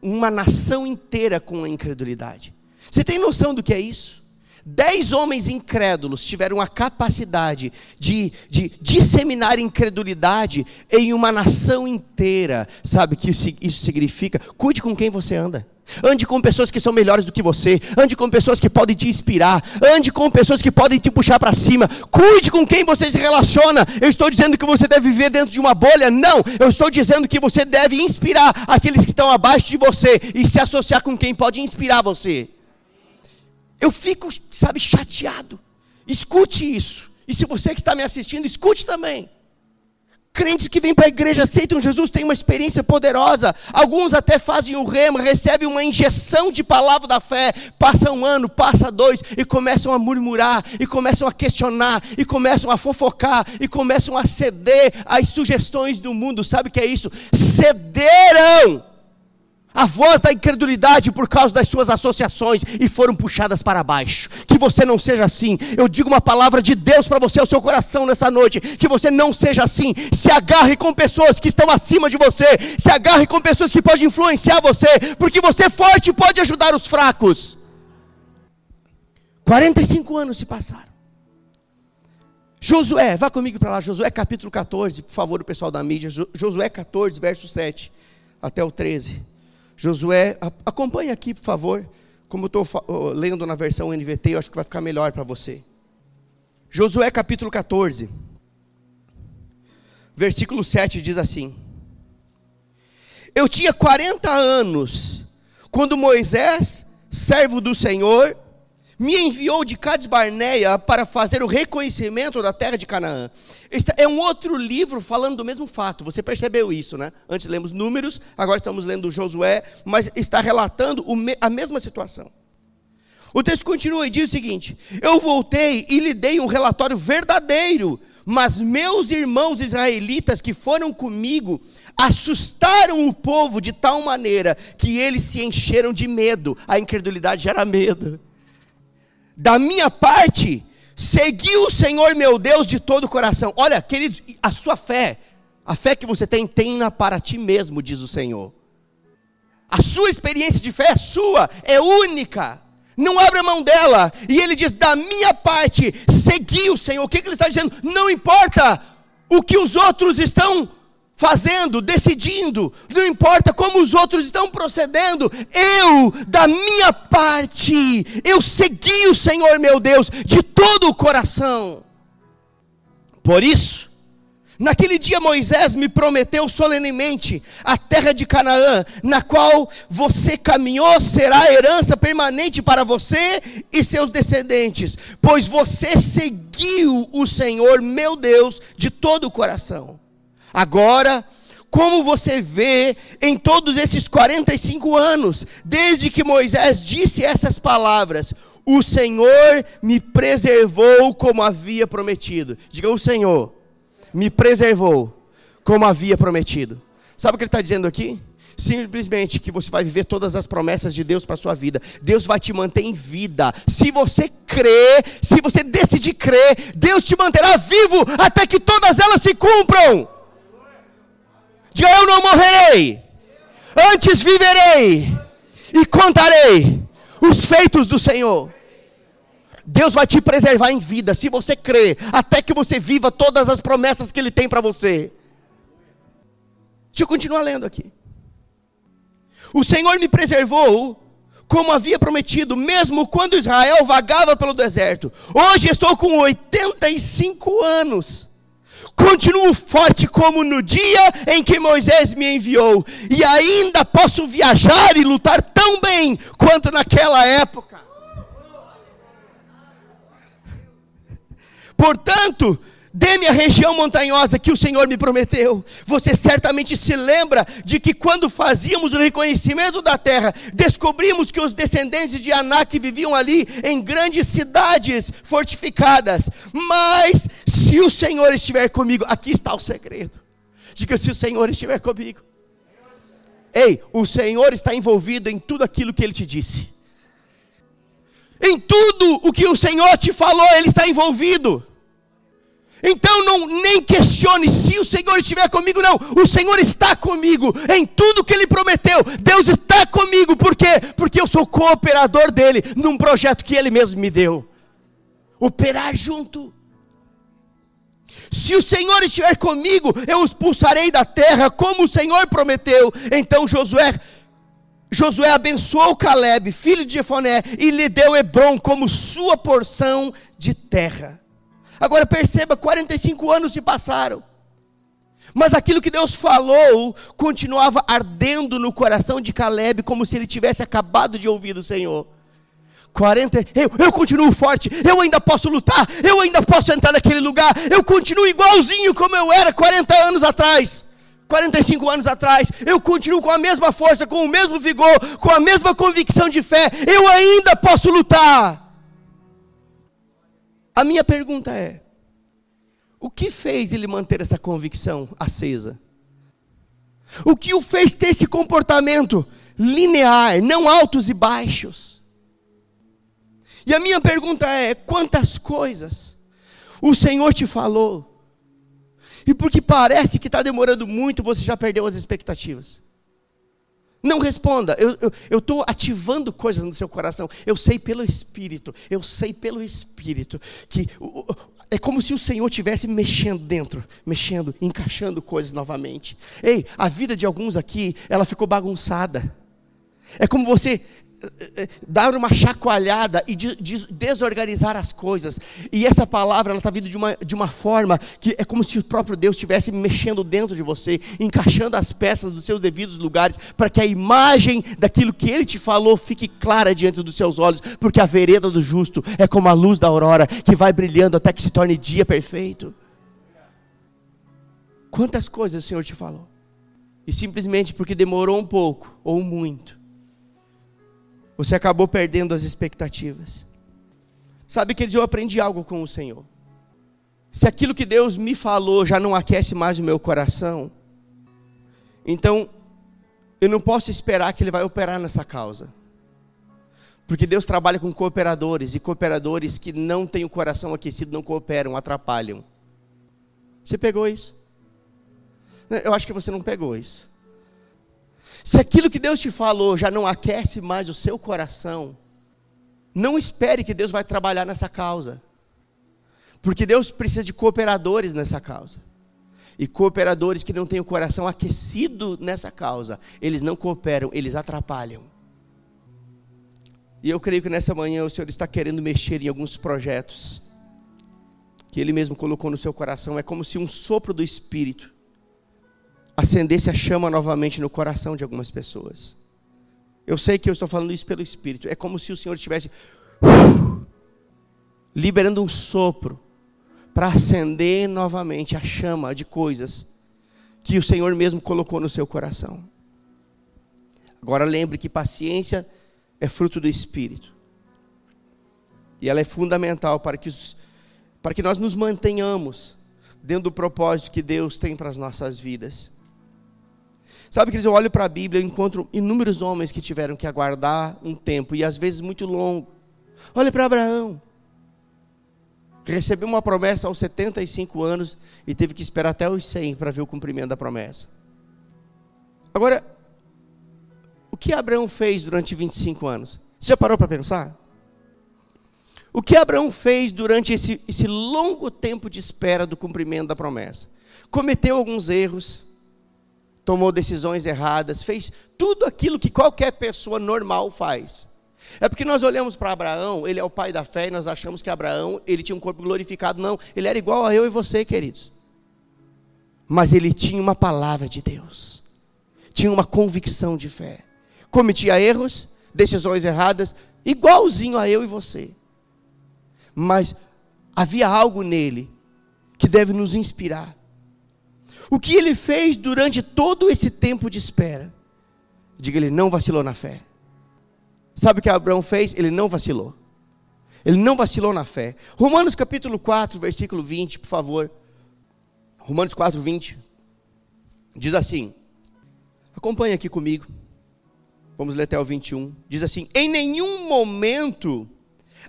uma nação inteira com a incredulidade. Você tem noção do que é isso? Dez homens incrédulos tiveram a capacidade de, de disseminar incredulidade em uma nação inteira. Sabe o que isso significa? Cuide com quem você anda. Ande com pessoas que são melhores do que você. Ande com pessoas que podem te inspirar. Ande com pessoas que podem te puxar para cima. Cuide com quem você se relaciona. Eu estou dizendo que você deve viver dentro de uma bolha? Não. Eu estou dizendo que você deve inspirar aqueles que estão abaixo de você e se associar com quem pode inspirar você. Eu fico, sabe, chateado. Escute isso. E se você que está me assistindo, escute também. Crentes que vêm para a igreja, aceitam Jesus, têm uma experiência poderosa. Alguns até fazem o rema, recebem uma injeção de palavra da fé. Passa um ano, passa dois, e começam a murmurar, e começam a questionar, e começam a fofocar, e começam a ceder às sugestões do mundo. Sabe o que é isso? Cederam a voz da incredulidade por causa das suas associações e foram puxadas para baixo. Que você não seja assim. Eu digo uma palavra de Deus para você, ao seu coração nessa noite. Que você não seja assim. Se agarre com pessoas que estão acima de você. Se agarre com pessoas que podem influenciar você. Porque você forte pode ajudar os fracos. 45 anos se passaram. Josué, vá comigo para lá. Josué capítulo 14, por favor, o pessoal da mídia. Josué 14, verso 7 até o 13. Josué, acompanhe aqui, por favor. Como eu estou lendo na versão NVT, eu acho que vai ficar melhor para você. Josué capítulo 14. versículo 7 diz assim: Eu tinha 40 anos quando Moisés, servo do Senhor, me enviou de Cades Barneia para fazer o reconhecimento da terra de Canaã. Este é um outro livro falando do mesmo fato. Você percebeu isso, né? Antes lemos números, agora estamos lendo Josué, mas está relatando a mesma situação. O texto continua e diz o seguinte: Eu voltei e lhe dei um relatório verdadeiro, mas meus irmãos israelitas que foram comigo assustaram o povo de tal maneira que eles se encheram de medo. A incredulidade gera medo. Da minha parte, segui o Senhor meu Deus de todo o coração. Olha, queridos, a sua fé, a fé que você tem, tenha para ti mesmo, diz o Senhor. A sua experiência de fé é sua, é única. Não abra mão dela. E ele diz: da minha parte, segui o Senhor. O que, que ele está dizendo? Não importa o que os outros estão fazendo, decidindo, não importa como os outros estão procedendo, eu, da minha parte, eu segui o Senhor meu Deus de todo o coração. Por isso, Naquele dia Moisés me prometeu solenemente a terra de Canaã, na qual você caminhou, será herança permanente para você e seus descendentes, pois você seguiu o Senhor meu Deus de todo o coração. Agora, como você vê em todos esses 45 anos, desde que Moisés disse essas palavras, o Senhor me preservou como havia prometido. Diga o Senhor, me preservou como havia prometido. Sabe o que ele está dizendo aqui? Simplesmente que você vai viver todas as promessas de Deus para sua vida. Deus vai te manter em vida. Se você crer, se você decidir crer, Deus te manterá vivo até que todas elas se cumpram. Diga eu não morrerei, antes viverei e contarei os feitos do Senhor. Deus vai te preservar em vida, se você crer, até que você viva todas as promessas que Ele tem para você. Deixa eu continuar lendo aqui. O Senhor me preservou, como havia prometido, mesmo quando Israel vagava pelo deserto. Hoje estou com 85 anos continuo forte como no dia em que Moisés me enviou, e ainda posso viajar e lutar tão bem quanto naquela época. Portanto, Dê-me a região montanhosa que o Senhor me prometeu. Você certamente se lembra de que quando fazíamos o reconhecimento da terra, descobrimos que os descendentes de Anak viviam ali em grandes cidades fortificadas. Mas se o Senhor estiver comigo, aqui está o segredo. Diga se o Senhor estiver comigo. Ei, o Senhor está envolvido em tudo aquilo que ele te disse. Em tudo o que o Senhor te falou, ele está envolvido. Então não nem questione se o Senhor estiver comigo, não. O Senhor está comigo em tudo que Ele prometeu. Deus está comigo, por quê? Porque eu sou cooperador dele num projeto que Ele mesmo me deu. Operar junto. Se o Senhor estiver comigo, eu expulsarei da terra, como o Senhor prometeu. Então Josué Josué abençoou Caleb, filho de Jefoné, e lhe deu Hebron como sua porção de terra. Agora perceba, 45 anos se passaram. Mas aquilo que Deus falou continuava ardendo no coração de Caleb, como se ele tivesse acabado de ouvir do Senhor. 40, eu, eu continuo forte, eu ainda posso lutar, eu ainda posso entrar naquele lugar, eu continuo igualzinho como eu era 40 anos atrás. 45 anos atrás, eu continuo com a mesma força, com o mesmo vigor, com a mesma convicção de fé, eu ainda posso lutar. A minha pergunta é: o que fez ele manter essa convicção acesa? O que o fez ter esse comportamento linear, não altos e baixos? E a minha pergunta é: quantas coisas o Senhor te falou, e porque parece que está demorando muito, você já perdeu as expectativas? Não responda, eu estou ativando coisas no seu coração. Eu sei pelo Espírito, eu sei pelo Espírito, que é como se o Senhor estivesse mexendo dentro, mexendo, encaixando coisas novamente. Ei, a vida de alguns aqui, ela ficou bagunçada. É como você dar uma chacoalhada e de, de desorganizar as coisas. E essa palavra está vindo de uma, de uma forma que é como se o próprio Deus estivesse mexendo dentro de você, encaixando as peças dos seus devidos lugares, para que a imagem daquilo que Ele te falou fique clara diante dos seus olhos, porque a vereda do justo é como a luz da aurora que vai brilhando até que se torne dia perfeito. Quantas coisas o Senhor te falou? E simplesmente porque demorou um pouco ou muito, você acabou perdendo as expectativas. Sabe, que eu aprendi algo com o Senhor. Se aquilo que Deus me falou já não aquece mais o meu coração, então eu não posso esperar que Ele vai operar nessa causa. Porque Deus trabalha com cooperadores, e cooperadores que não têm o coração aquecido não cooperam, atrapalham. Você pegou isso? Eu acho que você não pegou isso. Se aquilo que Deus te falou já não aquece mais o seu coração, não espere que Deus vai trabalhar nessa causa. Porque Deus precisa de cooperadores nessa causa. E cooperadores que não têm o coração aquecido nessa causa, eles não cooperam, eles atrapalham. E eu creio que nessa manhã o Senhor está querendo mexer em alguns projetos que Ele mesmo colocou no seu coração. É como se um sopro do Espírito acendesse a chama novamente no coração de algumas pessoas. Eu sei que eu estou falando isso pelo Espírito. É como se o Senhor estivesse liberando um sopro para acender novamente a chama de coisas que o Senhor mesmo colocou no seu coração. Agora lembre que paciência é fruto do Espírito. E ela é fundamental para que, os, para que nós nos mantenhamos dentro do propósito que Deus tem para as nossas vidas. Sabe, que eu olho para a Bíblia e encontro inúmeros homens que tiveram que aguardar um tempo, e às vezes muito longo. Olha para Abraão, recebeu uma promessa aos 75 anos e teve que esperar até os 100 para ver o cumprimento da promessa. Agora, o que Abraão fez durante 25 anos? Você já parou para pensar? O que Abraão fez durante esse, esse longo tempo de espera do cumprimento da promessa? Cometeu alguns erros, tomou decisões erradas, fez tudo aquilo que qualquer pessoa normal faz. É porque nós olhamos para Abraão, ele é o pai da fé, e nós achamos que Abraão, ele tinha um corpo glorificado. Não, ele era igual a eu e você, queridos. Mas ele tinha uma palavra de Deus, tinha uma convicção de fé. Cometia erros, decisões erradas, igualzinho a eu e você. Mas havia algo nele que deve nos inspirar. O que ele fez durante todo esse tempo de espera? Diga, ele não vacilou na fé. Sabe o que Abraão fez? Ele não vacilou. Ele não vacilou na fé. Romanos capítulo 4, versículo 20, por favor. Romanos 4, 20. Diz assim. Acompanhe aqui comigo. Vamos ler até o 21. Diz assim: Em nenhum momento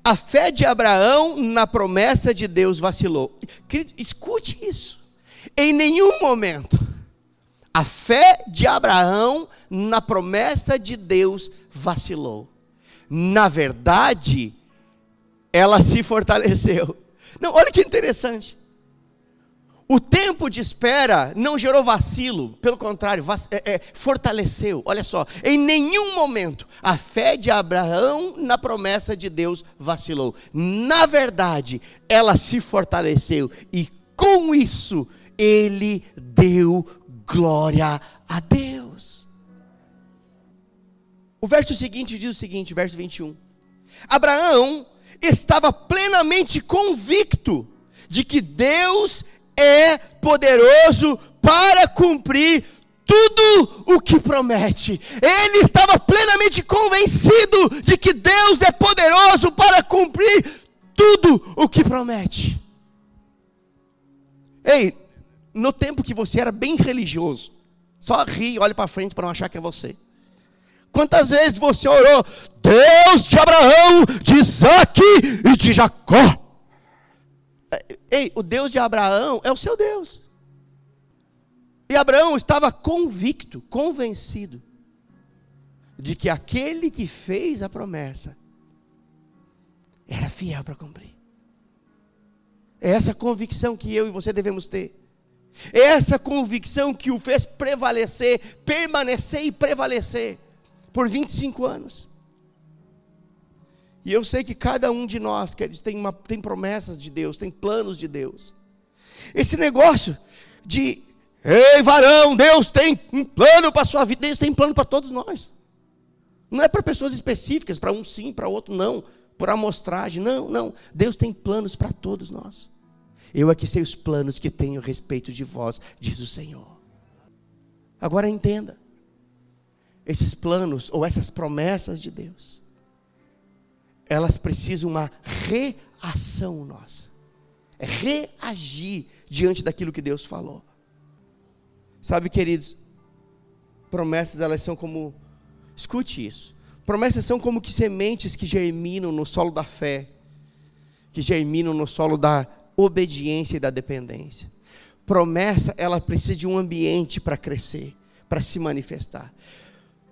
a fé de Abraão na promessa de Deus vacilou. Querido, escute isso. Em nenhum momento a fé de Abraão na promessa de Deus vacilou. Na verdade, ela se fortaleceu. Não, olha que interessante. O tempo de espera não gerou vacilo, pelo contrário, é, é, fortaleceu. Olha só, em nenhum momento a fé de Abraão na promessa de Deus vacilou. Na verdade, ela se fortaleceu e com isso ele deu glória a Deus. O verso seguinte diz o seguinte, verso 21. Abraão estava plenamente convicto de que Deus é poderoso para cumprir tudo o que promete. Ele estava plenamente convencido de que Deus é poderoso para cumprir tudo o que promete. Ei, no tempo que você era bem religioso, só ri e olha para frente para não achar que é você. Quantas vezes você orou, Deus de Abraão, de Isaac e de Jacó? Ei, o Deus de Abraão é o seu Deus. E Abraão estava convicto, convencido, de que aquele que fez a promessa era fiel para cumprir. É essa convicção que eu e você devemos ter. É essa convicção que o fez prevalecer, permanecer e prevalecer por 25 anos. E eu sei que cada um de nós, queridos, tem, uma, tem promessas de Deus, tem planos de Deus. Esse negócio de, ei varão, Deus tem um plano para a sua vida, Deus tem um plano para todos nós. Não é para pessoas específicas, para um sim, para outro não, por amostragem, não, não. Deus tem planos para todos nós. Eu aqui sei os planos que tenho a respeito de vós, diz o Senhor. Agora entenda, esses planos ou essas promessas de Deus, elas precisam uma reação nossa. É reagir diante daquilo que Deus falou. Sabe, queridos, promessas elas são como escute isso. Promessas são como que sementes que germinam no solo da fé, que germinam no solo da obediência e da dependência. Promessa, ela precisa de um ambiente para crescer, para se manifestar.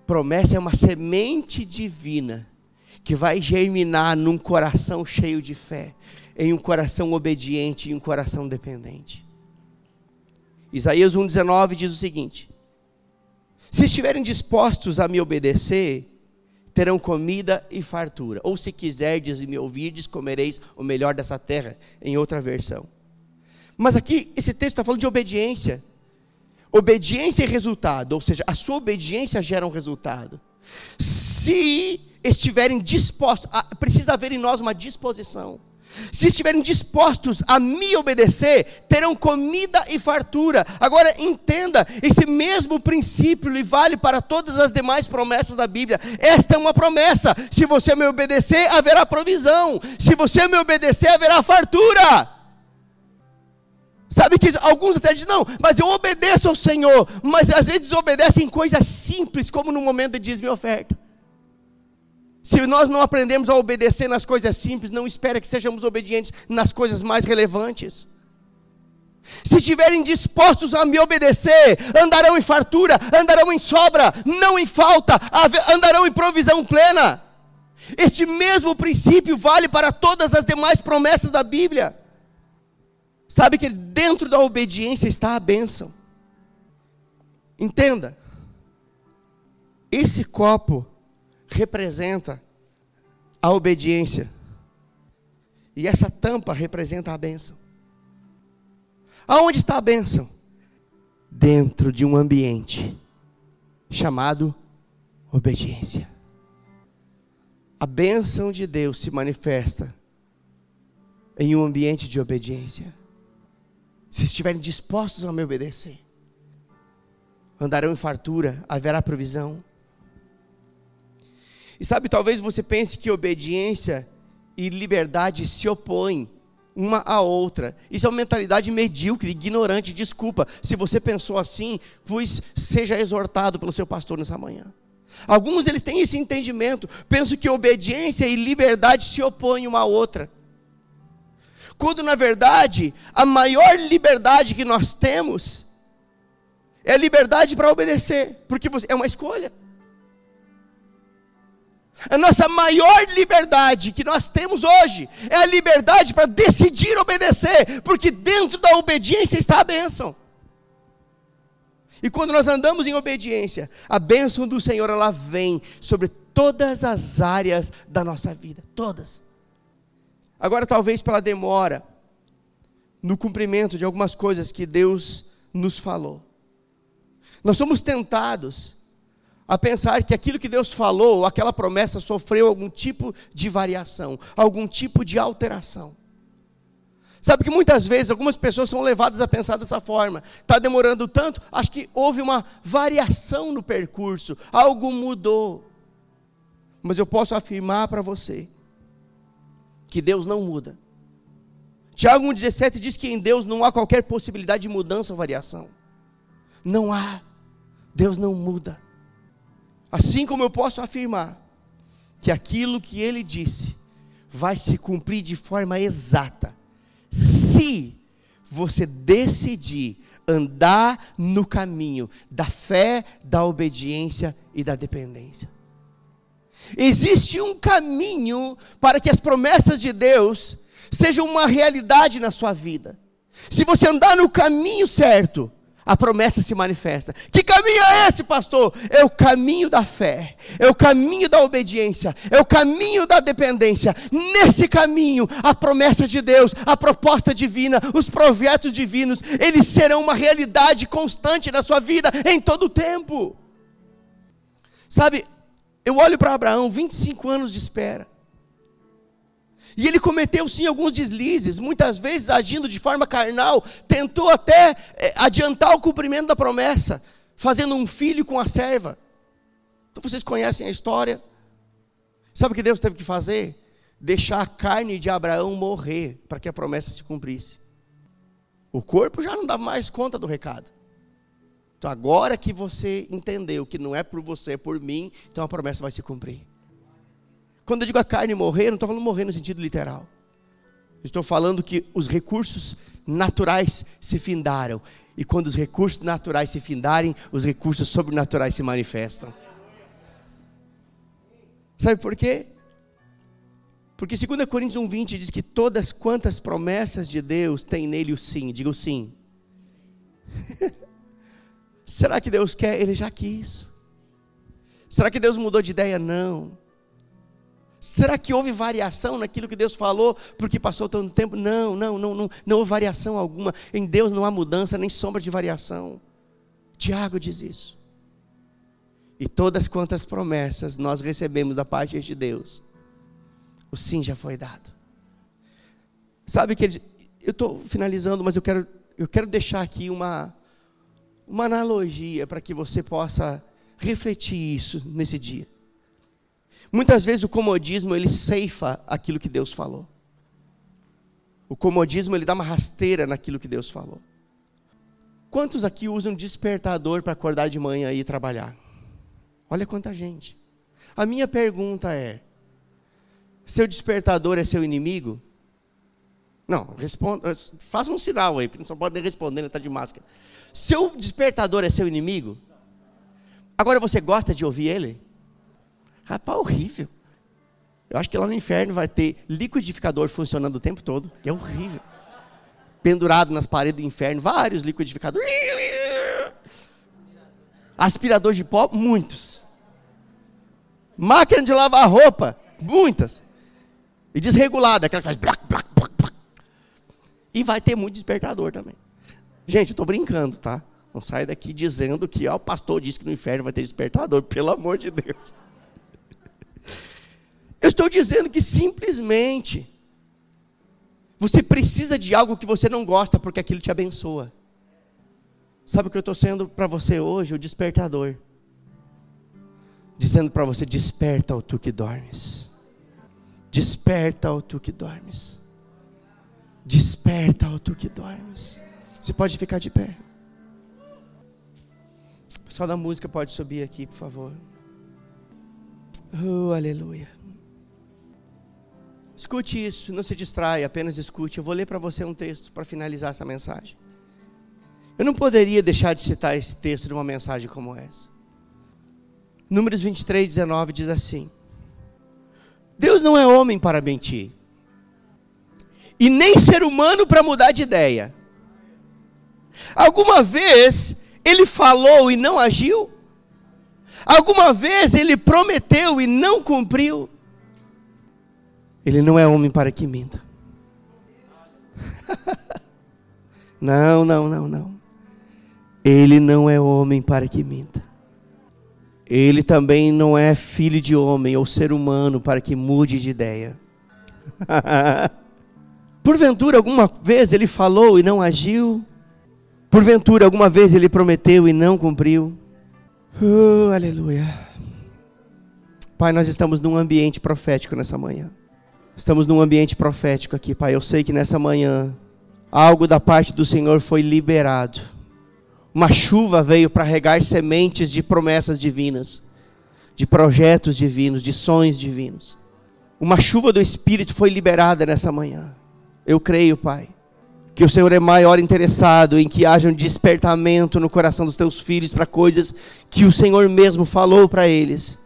Promessa é uma semente divina que vai germinar num coração cheio de fé, em um coração obediente e um coração dependente. Isaías 1,19 diz o seguinte: Se estiverem dispostos a me obedecer, terão comida e fartura. Ou se quiserdes e me ouvirdes, comereis o melhor dessa terra, em outra versão. Mas aqui, esse texto está falando de obediência. Obediência e resultado, ou seja, a sua obediência gera um resultado. Se estiverem dispostos, precisa haver em nós uma disposição. Se estiverem dispostos a me obedecer, terão comida e fartura. Agora entenda, esse mesmo princípio lhe vale para todas as demais promessas da Bíblia. Esta é uma promessa: se você me obedecer, haverá provisão. Se você me obedecer, haverá fartura. Sabe que alguns até dizem, não, mas eu obedeço ao Senhor, mas às vezes desobedecem coisas simples, como no momento de dízimo e oferta. Se nós não aprendemos a obedecer nas coisas simples, não espera que sejamos obedientes nas coisas mais relevantes. Se estiverem dispostos a me obedecer, andarão em fartura, andarão em sobra, não em falta, andarão em provisão plena. Este mesmo princípio vale para todas as demais promessas da Bíblia. Sabe que dentro da obediência está a bênção. Entenda, esse copo representa a obediência. E essa tampa representa a bênção. Aonde está a bênção? Dentro de um ambiente chamado obediência. A bênção de Deus se manifesta em um ambiente de obediência. Se estiverem dispostos a me obedecer, andarão em fartura, haverá provisão. E sabe, talvez você pense que obediência e liberdade se opõem uma à outra. Isso é uma mentalidade medíocre, ignorante. Desculpa, se você pensou assim, pois seja exortado pelo seu pastor nessa manhã. Alguns eles têm esse entendimento, pensam que obediência e liberdade se opõem uma à outra. Quando na verdade, a maior liberdade que nós temos é a liberdade para obedecer, porque é uma escolha. A nossa maior liberdade que nós temos hoje é a liberdade para decidir obedecer, porque dentro da obediência está a bênção. E quando nós andamos em obediência, a bênção do Senhor ela vem sobre todas as áreas da nossa vida, todas. Agora, talvez pela demora no cumprimento de algumas coisas que Deus nos falou, nós somos tentados a pensar que aquilo que Deus falou, aquela promessa sofreu algum tipo de variação, algum tipo de alteração. Sabe que muitas vezes algumas pessoas são levadas a pensar dessa forma. Está demorando tanto, acho que houve uma variação no percurso, algo mudou. Mas eu posso afirmar para você que Deus não muda. Tiago 1,17 diz que em Deus não há qualquer possibilidade de mudança ou variação. Não há. Deus não muda. Assim como eu posso afirmar que aquilo que ele disse vai se cumprir de forma exata, se você decidir andar no caminho da fé, da obediência e da dependência. Existe um caminho para que as promessas de Deus sejam uma realidade na sua vida. Se você andar no caminho certo, a promessa se manifesta. Que caminho é esse, pastor? É o caminho da fé, é o caminho da obediência, é o caminho da dependência. Nesse caminho, a promessa de Deus, a proposta divina, os projetos divinos, eles serão uma realidade constante na sua vida em todo o tempo. Sabe, eu olho para Abraão, 25 anos de espera. E ele cometeu sim alguns deslizes, muitas vezes agindo de forma carnal, tentou até é, adiantar o cumprimento da promessa, fazendo um filho com a serva. Então vocês conhecem a história. Sabe o que Deus teve que fazer? Deixar a carne de Abraão morrer para que a promessa se cumprisse. O corpo já não dava mais conta do recado. Então agora que você entendeu que não é por você, é por mim, então a promessa vai se cumprir. Quando eu digo a carne morrer, não estou falando morrer no sentido literal. Estou falando que os recursos naturais se findaram. E quando os recursos naturais se findarem, os recursos sobrenaturais se manifestam. Sabe por quê? Porque 2 Coríntios 1,20 diz que todas quantas promessas de Deus tem nele o sim. Diga o sim. Será que Deus quer? Ele já quis. Será que Deus mudou de ideia? Não. Será que houve variação naquilo que Deus falou porque passou tanto tempo? Não, não, não, não, não houve variação alguma. Em Deus não há mudança nem sombra de variação. Tiago diz isso. E todas quantas promessas nós recebemos da parte de Deus, o sim já foi dado. Sabe que eu estou finalizando, mas eu quero, eu quero deixar aqui uma, uma analogia para que você possa refletir isso nesse dia. Muitas vezes o comodismo ele ceifa aquilo que Deus falou. O comodismo ele dá uma rasteira naquilo que Deus falou. Quantos aqui usam despertador para acordar de manhã e trabalhar? Olha quanta gente. A minha pergunta é: seu despertador é seu inimigo? Não, responda, faça um sinal aí, porque não só pode nem responder, está de máscara. Seu despertador é seu inimigo? Agora você gosta de ouvir ele? Rapaz, horrível. Eu acho que lá no inferno vai ter liquidificador funcionando o tempo todo, que é horrível. Pendurado nas paredes do inferno, vários liquidificadores. Aspirador de pó, muitos. Máquina de lavar roupa, muitas. E desregulada, aquela que faz blac, blac, blac, blac. E vai ter muito despertador também. Gente, eu estou brincando, tá? Não sai daqui dizendo que ó, o pastor disse que no inferno vai ter despertador, pelo amor de Deus. Eu estou dizendo que simplesmente você precisa de algo que você não gosta porque aquilo te abençoa. Sabe o que eu estou sendo para você hoje? O despertador. Dizendo para você: desperta, ó tu que dormes. Desperta, ó tu que dormes. Desperta, ó tu que dormes. Você pode ficar de pé. O pessoal da música pode subir aqui, por favor. Oh, aleluia. Escute isso, não se distraia, apenas escute. Eu vou ler para você um texto para finalizar essa mensagem. Eu não poderia deixar de citar esse texto de uma mensagem como essa. Números 23, 19 diz assim: Deus não é homem para mentir, e nem ser humano para mudar de ideia. Alguma vez ele falou e não agiu? Alguma vez ele prometeu e não cumpriu? Ele não é homem para que minta. não, não, não, não. Ele não é homem para que minta. Ele também não é filho de homem ou ser humano para que mude de ideia. Porventura, alguma vez ele falou e não agiu? Porventura, alguma vez ele prometeu e não cumpriu? Uh, aleluia. Pai, nós estamos num ambiente profético nessa manhã. Estamos num ambiente profético aqui, Pai. Eu sei que nessa manhã algo da parte do Senhor foi liberado. Uma chuva veio para regar sementes de promessas divinas, de projetos divinos, de sonhos divinos. Uma chuva do Espírito foi liberada nessa manhã. Eu creio, Pai, que o Senhor é maior interessado em que haja um despertamento no coração dos teus filhos para coisas que o Senhor mesmo falou para eles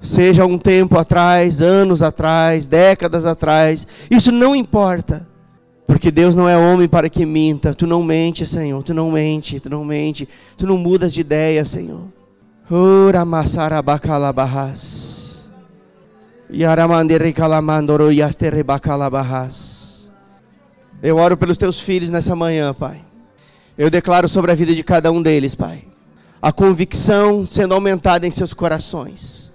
seja um tempo atrás, anos atrás, décadas atrás, isso não importa. Porque Deus não é homem para que minta. Tu não mente, Senhor. Tu não mente, tu não mente. Tu não mudas de ideia, Senhor. Ora calamandoro yastere bacalabahas. Eu oro pelos teus filhos nessa manhã, Pai. Eu declaro sobre a vida de cada um deles, Pai. A convicção sendo aumentada em seus corações.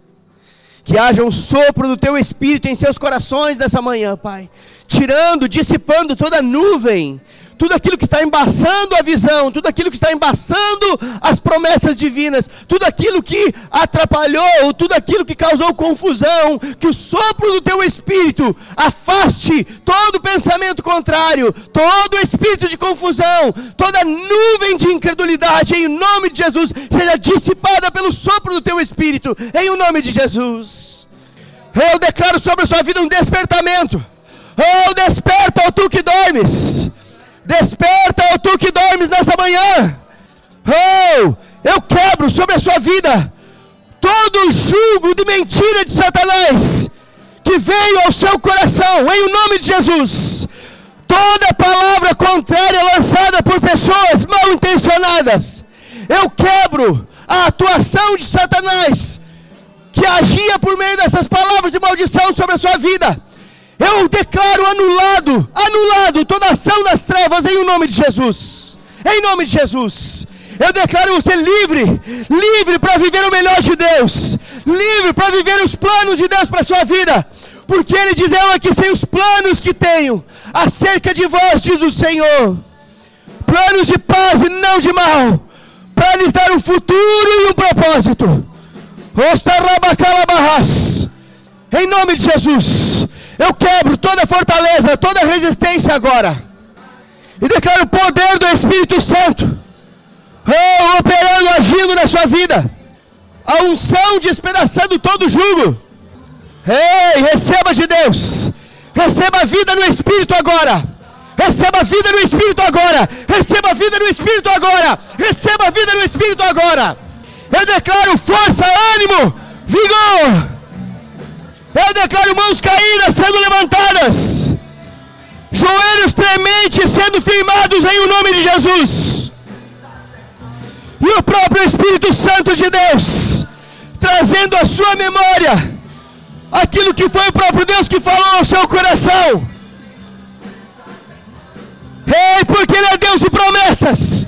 Que haja um sopro do teu espírito em seus corações nessa manhã, Pai. Tirando, dissipando toda nuvem, tudo aquilo que está embaçando a visão, tudo aquilo que está embaçando as promessas divinas, tudo aquilo que atrapalhou, tudo aquilo que causou confusão, que o sopro do teu espírito afaste todo pensamento contrário, todo espírito de confusão, toda nuvem de incredulidade, em nome de Jesus, seja dissipada pelo sopro do teu espírito, em nome de Jesus. Eu declaro sobre a sua vida um despertamento Oh, desperta, ó tu que dormes. Desperta, ó tu que dormes nessa manhã. Oh, eu quebro sobre a sua vida todo o jugo de mentira de Satanás que veio ao seu coração, em nome de Jesus. Toda palavra contrária lançada por pessoas mal intencionadas, eu quebro a atuação de Satanás que agia por meio dessas palavras de maldição sobre a sua vida eu declaro anulado, anulado toda ação das trevas em nome de Jesus. Em nome de Jesus. Eu declaro você livre, livre para viver o melhor de Deus, livre para viver os planos de Deus para a sua vida. Porque ele diz: Eu aqui sei os planos que tenho acerca de vós, diz o Senhor. Planos de paz e não de mal, para lhes dar um futuro e um propósito. Em nome de Jesus. Eu quebro toda fortaleza, toda resistência agora. E declaro o poder do Espírito Santo. Oh, operando, agindo na sua vida. A unção despedaçando todo jugo. Ei, receba de Deus. Receba vida no Espírito agora. Receba vida no Espírito agora. Receba vida no Espírito agora. Receba vida no Espírito agora. Eu declaro força, ânimo, vigor eu declaro mãos caídas sendo levantadas, joelhos trementes sendo firmados em o nome de Jesus. E o próprio Espírito Santo de Deus trazendo à sua memória aquilo que foi o próprio Deus que falou ao seu coração. Ei, porque Ele é Deus de promessas.